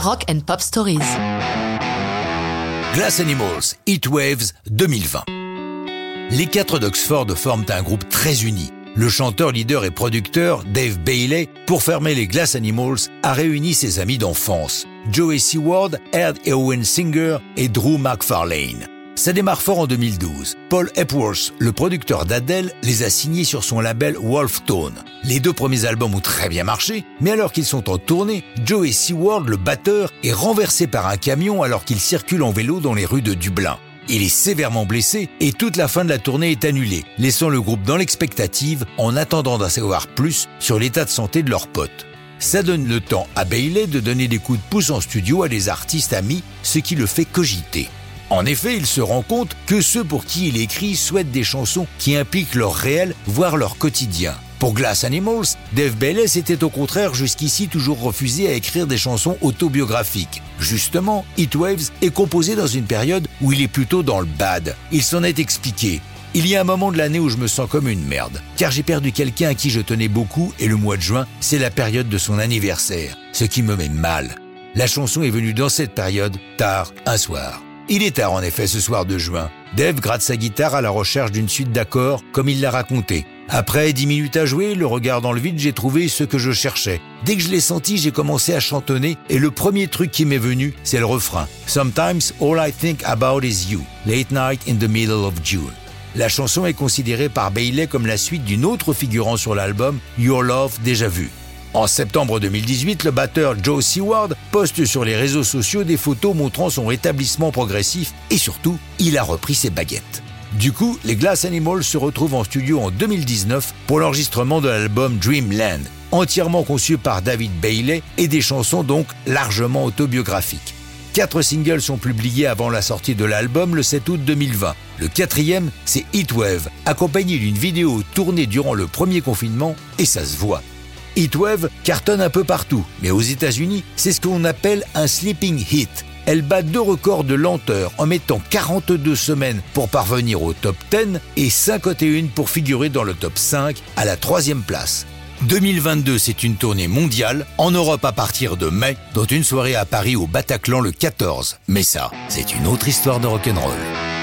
Rock and Pop Stories. Glass Animals, Heatwaves 2020. Les quatre d'Oxford forment un groupe très uni. Le chanteur, leader et producteur Dave Bailey, pour fermer les Glass Animals, a réuni ses amis d'enfance, Joey Seward, Ed Eowyn Singer et Drew McFarlane. Ça démarre fort en 2012. Paul Epworth, le producteur d'Adele, les a signés sur son label Wolf Tone. Les deux premiers albums ont très bien marché, mais alors qu'ils sont en tournée, Joey Seward, le batteur, est renversé par un camion alors qu'il circule en vélo dans les rues de Dublin. Il est sévèrement blessé et toute la fin de la tournée est annulée, laissant le groupe dans l'expectative en attendant d'en savoir plus sur l'état de santé de leurs potes. Ça donne le temps à Bailey de donner des coups de pouce en studio à des artistes amis, ce qui le fait cogiter. En effet, il se rend compte que ceux pour qui il écrit souhaitent des chansons qui impliquent leur réel, voire leur quotidien. Pour Glass Animals, Dave Bailey s'était au contraire jusqu'ici toujours refusé à écrire des chansons autobiographiques. Justement, Heatwaves est composé dans une période où il est plutôt dans le bad. Il s'en est expliqué. Il y a un moment de l'année où je me sens comme une merde, car j'ai perdu quelqu'un à qui je tenais beaucoup et le mois de juin, c'est la période de son anniversaire, ce qui me met mal. La chanson est venue dans cette période, tard, un soir. Il est tard en effet ce soir de juin. Dave gratte sa guitare à la recherche d'une suite d'accords comme il l'a raconté. Après dix minutes à jouer, le regard dans le vide, j'ai trouvé ce que je cherchais. Dès que je l'ai senti, j'ai commencé à chantonner et le premier truc qui m'est venu, c'est le refrain. Sometimes all I think about is you. Late night in the middle of June. La chanson est considérée par Bailey comme la suite d'une autre figurant sur l'album, Your Love Déjà Vu. En septembre 2018, le batteur Joe Seward poste sur les réseaux sociaux des photos montrant son rétablissement progressif et surtout, il a repris ses baguettes. Du coup, les Glass Animals se retrouvent en studio en 2019 pour l'enregistrement de l'album Dreamland, entièrement conçu par David Bailey et des chansons donc largement autobiographiques. Quatre singles sont publiés avant la sortie de l'album le 7 août 2020. Le quatrième, c'est Heatwave, accompagné d'une vidéo tournée durant le premier confinement, et ça se voit. Heatwave cartonne un peu partout, mais aux États-Unis, c'est ce qu'on appelle un sleeping hit. Elle bat deux records de lenteur en mettant 42 semaines pour parvenir au top 10 et 51 pour figurer dans le top 5 à la troisième place. 2022, c'est une tournée mondiale, en Europe à partir de mai, dont une soirée à Paris au Bataclan le 14. Mais ça, c'est une autre histoire de rock'n'roll.